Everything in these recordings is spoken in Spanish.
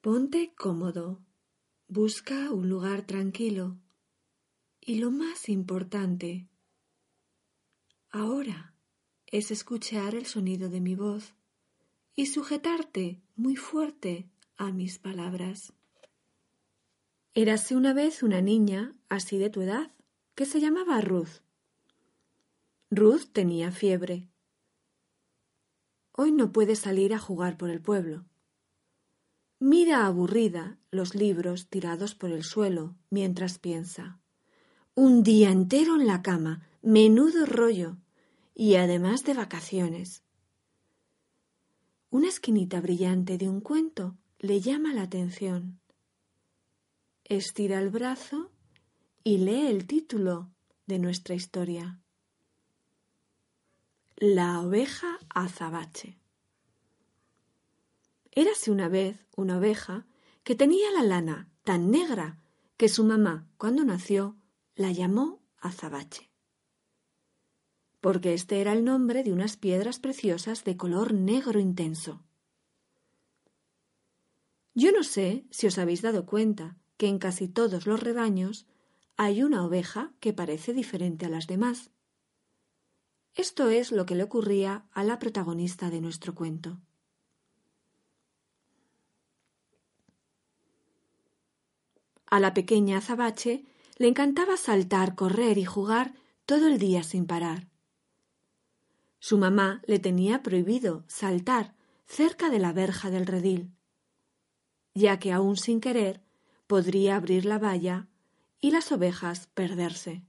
Ponte cómodo, busca un lugar tranquilo y lo más importante ahora es escuchar el sonido de mi voz y sujetarte muy fuerte a mis palabras. Érase una vez una niña así de tu edad que se llamaba Ruth. Ruth tenía fiebre. Hoy no puede salir a jugar por el pueblo. Mira aburrida los libros tirados por el suelo mientras piensa. Un día entero en la cama, menudo rollo, y además de vacaciones. Una esquinita brillante de un cuento le llama la atención. Estira el brazo y lee el título de nuestra historia. La oveja azabache. Érase una vez una oveja que tenía la lana tan negra que su mamá, cuando nació, la llamó azabache. Porque este era el nombre de unas piedras preciosas de color negro intenso. Yo no sé si os habéis dado cuenta que en casi todos los rebaños hay una oveja que parece diferente a las demás. Esto es lo que le ocurría a la protagonista de nuestro cuento. A la pequeña azabache le encantaba saltar, correr y jugar todo el día sin parar. Su mamá le tenía prohibido saltar cerca de la verja del redil, ya que aún sin querer podría abrir la valla y las ovejas perderse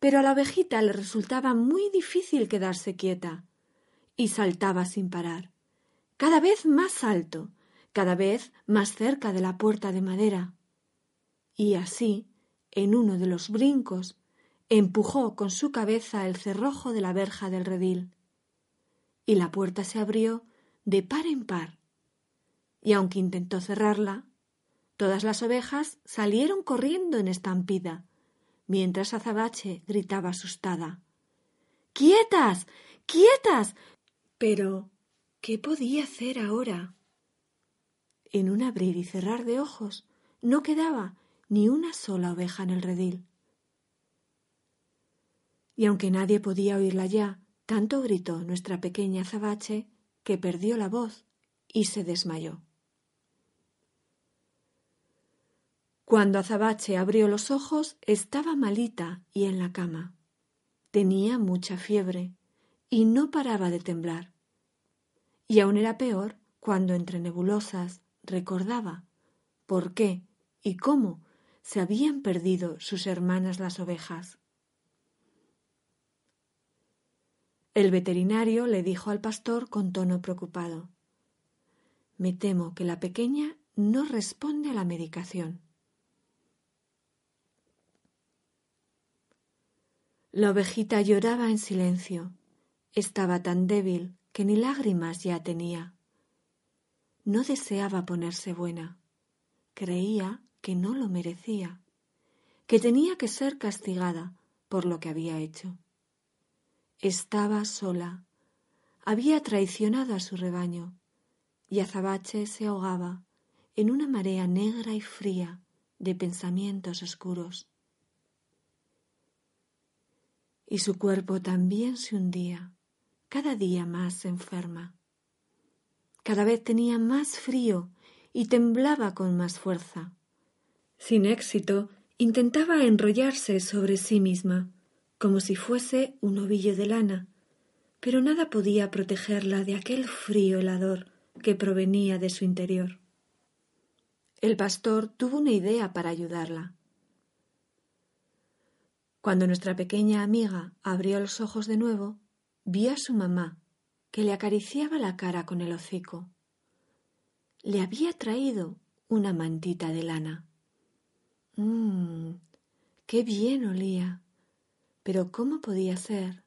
pero a la ovejita le resultaba muy difícil quedarse quieta y saltaba sin parar, cada vez más alto, cada vez más cerca de la puerta de madera. Y así, en uno de los brincos, empujó con su cabeza el cerrojo de la verja del redil, y la puerta se abrió de par en par. Y aunque intentó cerrarla, todas las ovejas salieron corriendo en estampida, mientras Azabache gritaba asustada. ¡Quietas! ¡Quietas! Pero, ¿qué podía hacer ahora? En un abrir y cerrar de ojos no quedaba ni una sola oveja en el redil. Y aunque nadie podía oírla ya, tanto gritó nuestra pequeña azabache que perdió la voz y se desmayó. Cuando Azabache abrió los ojos estaba malita y en la cama. Tenía mucha fiebre y no paraba de temblar. Y aún era peor cuando entre nebulosas recordaba por qué y cómo se habían perdido sus hermanas las ovejas. El veterinario le dijo al pastor con tono preocupado Me temo que la pequeña no responde a la medicación. La ovejita lloraba en silencio. Estaba tan débil que ni lágrimas ya tenía. No deseaba ponerse buena. Creía que no lo merecía, que tenía que ser castigada por lo que había hecho. Estaba sola, había traicionado a su rebaño, y Azabache se ahogaba en una marea negra y fría de pensamientos oscuros y su cuerpo también se hundía, cada día más enferma. Cada vez tenía más frío y temblaba con más fuerza. Sin éxito, intentaba enrollarse sobre sí misma, como si fuese un ovillo de lana, pero nada podía protegerla de aquel frío helador que provenía de su interior. El pastor tuvo una idea para ayudarla. Cuando nuestra pequeña amiga abrió los ojos de nuevo, vio a su mamá, que le acariciaba la cara con el hocico. Le había traído una mantita de lana. Mmm, qué bien olía. Pero ¿cómo podía ser?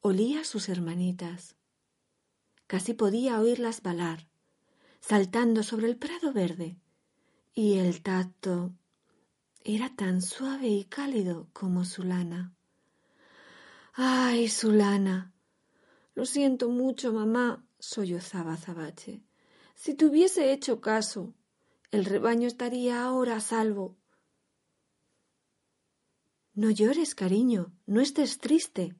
Olía a sus hermanitas. Casi podía oírlas balar, saltando sobre el prado verde, y el tacto era tan suave y cálido como su lana. ¡Ay, su lana! Lo siento mucho, mamá, sollozaba Zabache. si te hubiese hecho caso, el rebaño estaría ahora a salvo. No llores, cariño, no estés triste.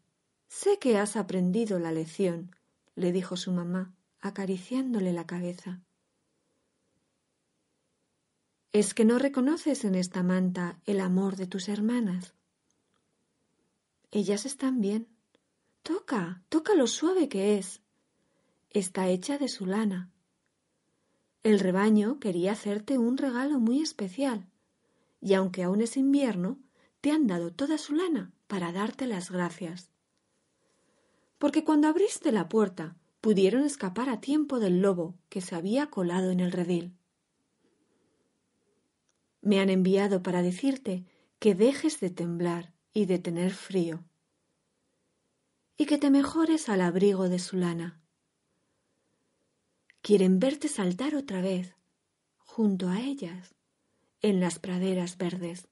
Sé que has aprendido la lección, le dijo su mamá, acariciándole la cabeza. ¿Es que no reconoces en esta manta el amor de tus hermanas? Ellas están bien. Toca, toca lo suave que es. Está hecha de su lana. El rebaño quería hacerte un regalo muy especial, y aunque aún es invierno, te han dado toda su lana para darte las gracias. Porque cuando abriste la puerta pudieron escapar a tiempo del lobo que se había colado en el redil. Me han enviado para decirte que dejes de temblar y de tener frío, y que te mejores al abrigo de su lana. Quieren verte saltar otra vez, junto a ellas, en las praderas verdes.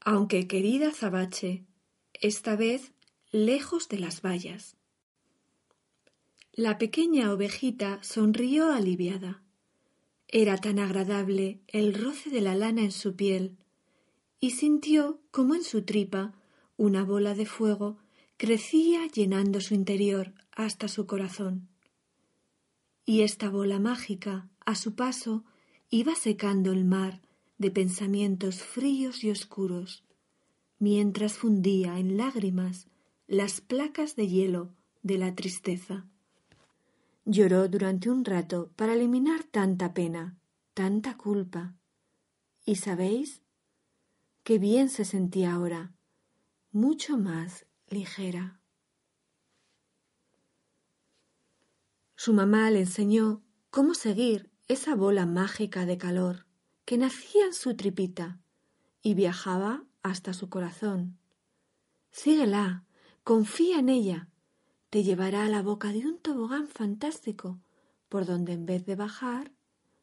Aunque querida Zabache, esta vez lejos de las vallas. La pequeña ovejita sonrió aliviada. Era tan agradable el roce de la lana en su piel, y sintió como en su tripa una bola de fuego crecía llenando su interior hasta su corazón. Y esta bola mágica, a su paso, iba secando el mar de pensamientos fríos y oscuros, mientras fundía en lágrimas las placas de hielo de la tristeza. Lloró durante un rato para eliminar tanta pena, tanta culpa. ¿Y sabéis? Qué bien se sentía ahora, mucho más ligera. Su mamá le enseñó cómo seguir esa bola mágica de calor que nacía en su tripita y viajaba hasta su corazón. Síguela, confía en ella, te llevará a la boca de un tobogán fantástico, por donde en vez de bajar,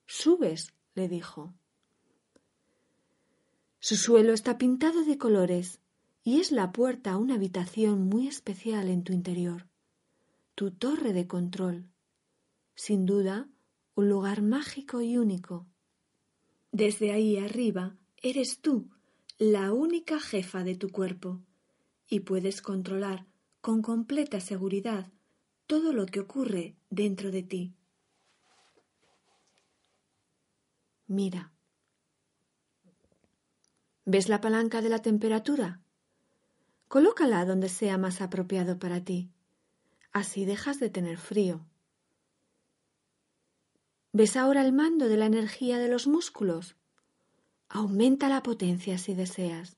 subes, le dijo. Su suelo está pintado de colores y es la puerta a una habitación muy especial en tu interior, tu torre de control. Sin duda, un lugar mágico y único. Desde ahí arriba eres tú, la única jefa de tu cuerpo, y puedes controlar con completa seguridad todo lo que ocurre dentro de ti. Mira. ¿Ves la palanca de la temperatura? Colócala donde sea más apropiado para ti. Así dejas de tener frío. ¿Ves ahora el mando de la energía de los músculos? Aumenta la potencia si deseas,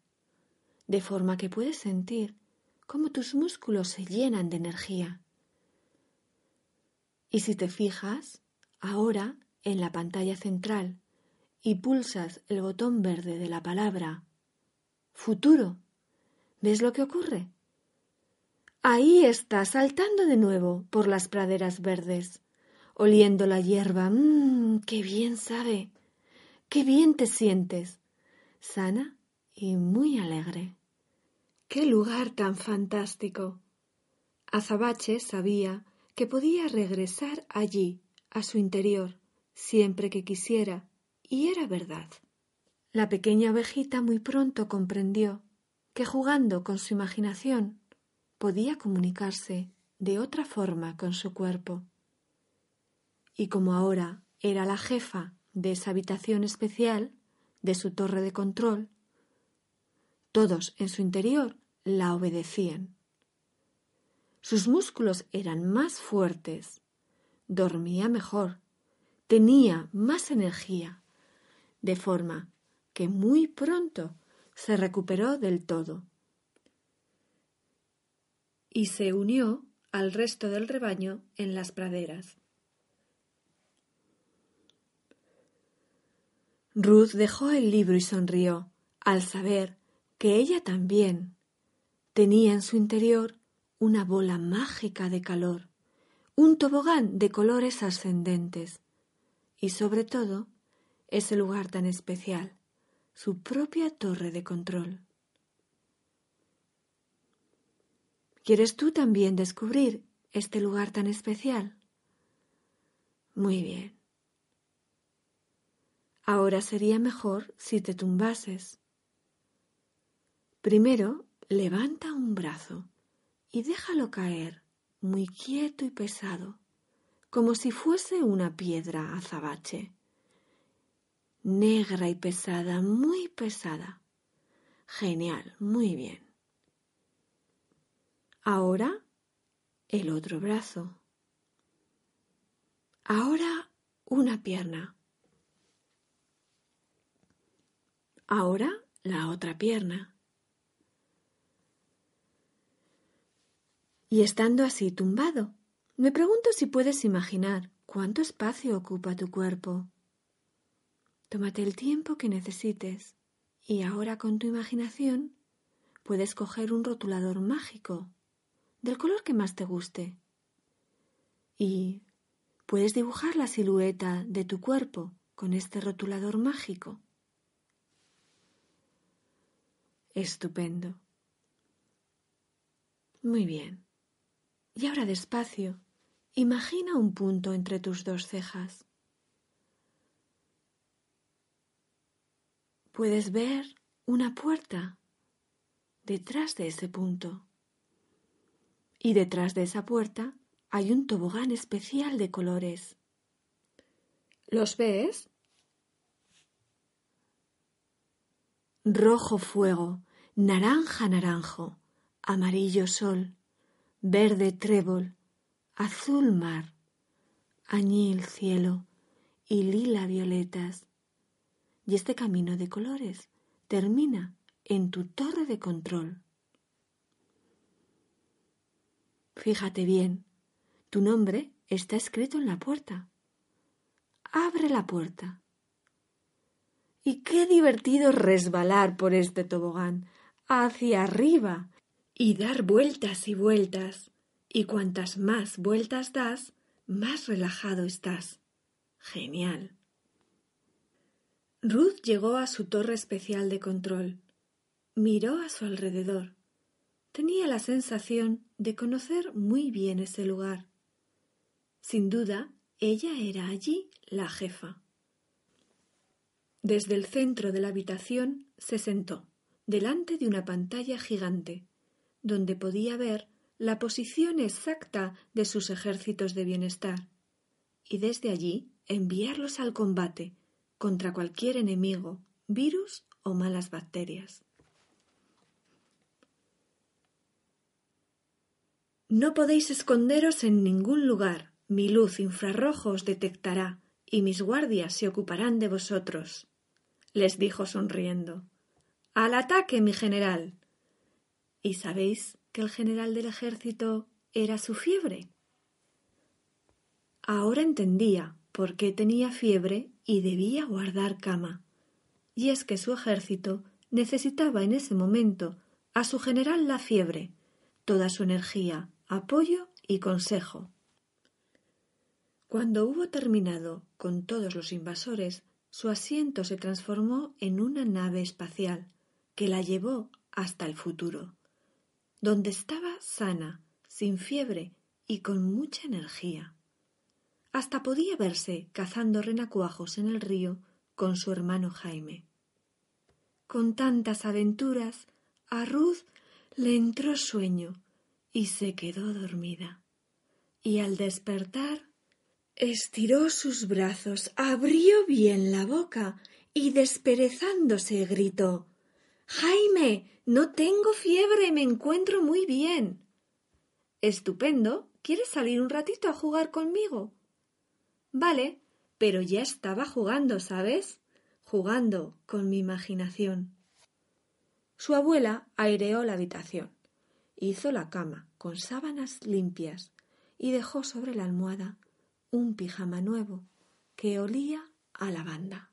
de forma que puedes sentir cómo tus músculos se llenan de energía. Y si te fijas, ahora en la pantalla central y pulsas el botón verde de la palabra futuro, ¿ves lo que ocurre? Ahí está, saltando de nuevo por las praderas verdes, oliendo la hierba. ¡Mmm! ¡Qué bien sabe! ¡Qué bien te sientes! Sana y muy alegre. ¡Qué lugar tan fantástico! Azabache sabía que podía regresar allí, a su interior, siempre que quisiera, y era verdad. La pequeña ovejita muy pronto comprendió que jugando con su imaginación podía comunicarse de otra forma con su cuerpo. Y como ahora era la jefa de esa habitación especial, de su torre de control, todos en su interior la obedecían. Sus músculos eran más fuertes, dormía mejor, tenía más energía, de forma que muy pronto se recuperó del todo y se unió al resto del rebaño en las praderas. Ruth dejó el libro y sonrió al saber que ella también tenía en su interior una bola mágica de calor, un tobogán de colores ascendentes y sobre todo ese lugar tan especial, su propia torre de control. ¿Quieres tú también descubrir este lugar tan especial? Muy bien, Ahora sería mejor si te tumbases. Primero, levanta un brazo y déjalo caer, muy quieto y pesado, como si fuese una piedra azabache. Negra y pesada, muy pesada. Genial, muy bien. Ahora el otro brazo. Ahora una pierna. Ahora la otra pierna. Y estando así tumbado, me pregunto si puedes imaginar cuánto espacio ocupa tu cuerpo. Tómate el tiempo que necesites y ahora con tu imaginación puedes coger un rotulador mágico del color que más te guste y puedes dibujar la silueta de tu cuerpo con este rotulador mágico. Estupendo. Muy bien. Y ahora despacio, imagina un punto entre tus dos cejas. Puedes ver una puerta detrás de ese punto. Y detrás de esa puerta hay un tobogán especial de colores. ¿Los ves? rojo fuego, naranja naranjo, amarillo sol, verde trébol, azul mar, añil cielo y lila violetas. Y este camino de colores termina en tu torre de control. Fíjate bien, tu nombre está escrito en la puerta. Abre la puerta y qué divertido resbalar por este tobogán hacia arriba y dar vueltas y vueltas. Y cuantas más vueltas das, más relajado estás. Genial. Ruth llegó a su torre especial de control. Miró a su alrededor. Tenía la sensación de conocer muy bien ese lugar. Sin duda, ella era allí la jefa. Desde el centro de la habitación se sentó, delante de una pantalla gigante, donde podía ver la posición exacta de sus ejércitos de bienestar, y desde allí enviarlos al combate contra cualquier enemigo, virus o malas bacterias. No podéis esconderos en ningún lugar, mi luz infrarrojo os detectará, y mis guardias se ocuparán de vosotros les dijo sonriendo. Al ataque, mi general. ¿Y sabéis que el general del ejército era su fiebre? Ahora entendía por qué tenía fiebre y debía guardar cama. Y es que su ejército necesitaba en ese momento a su general la fiebre, toda su energía, apoyo y consejo. Cuando hubo terminado con todos los invasores, su asiento se transformó en una nave espacial que la llevó hasta el futuro, donde estaba sana, sin fiebre y con mucha energía. Hasta podía verse cazando renacuajos en el río con su hermano Jaime. Con tantas aventuras, a Ruth le entró sueño y se quedó dormida. Y al despertar Estiró sus brazos, abrió bien la boca y desperezándose gritó Jaime, no tengo fiebre, me encuentro muy bien. Estupendo. ¿Quieres salir un ratito a jugar conmigo? Vale, pero ya estaba jugando, ¿sabes? Jugando con mi imaginación. Su abuela aireó la habitación, hizo la cama con sábanas limpias y dejó sobre la almohada un pijama nuevo que olía a lavanda.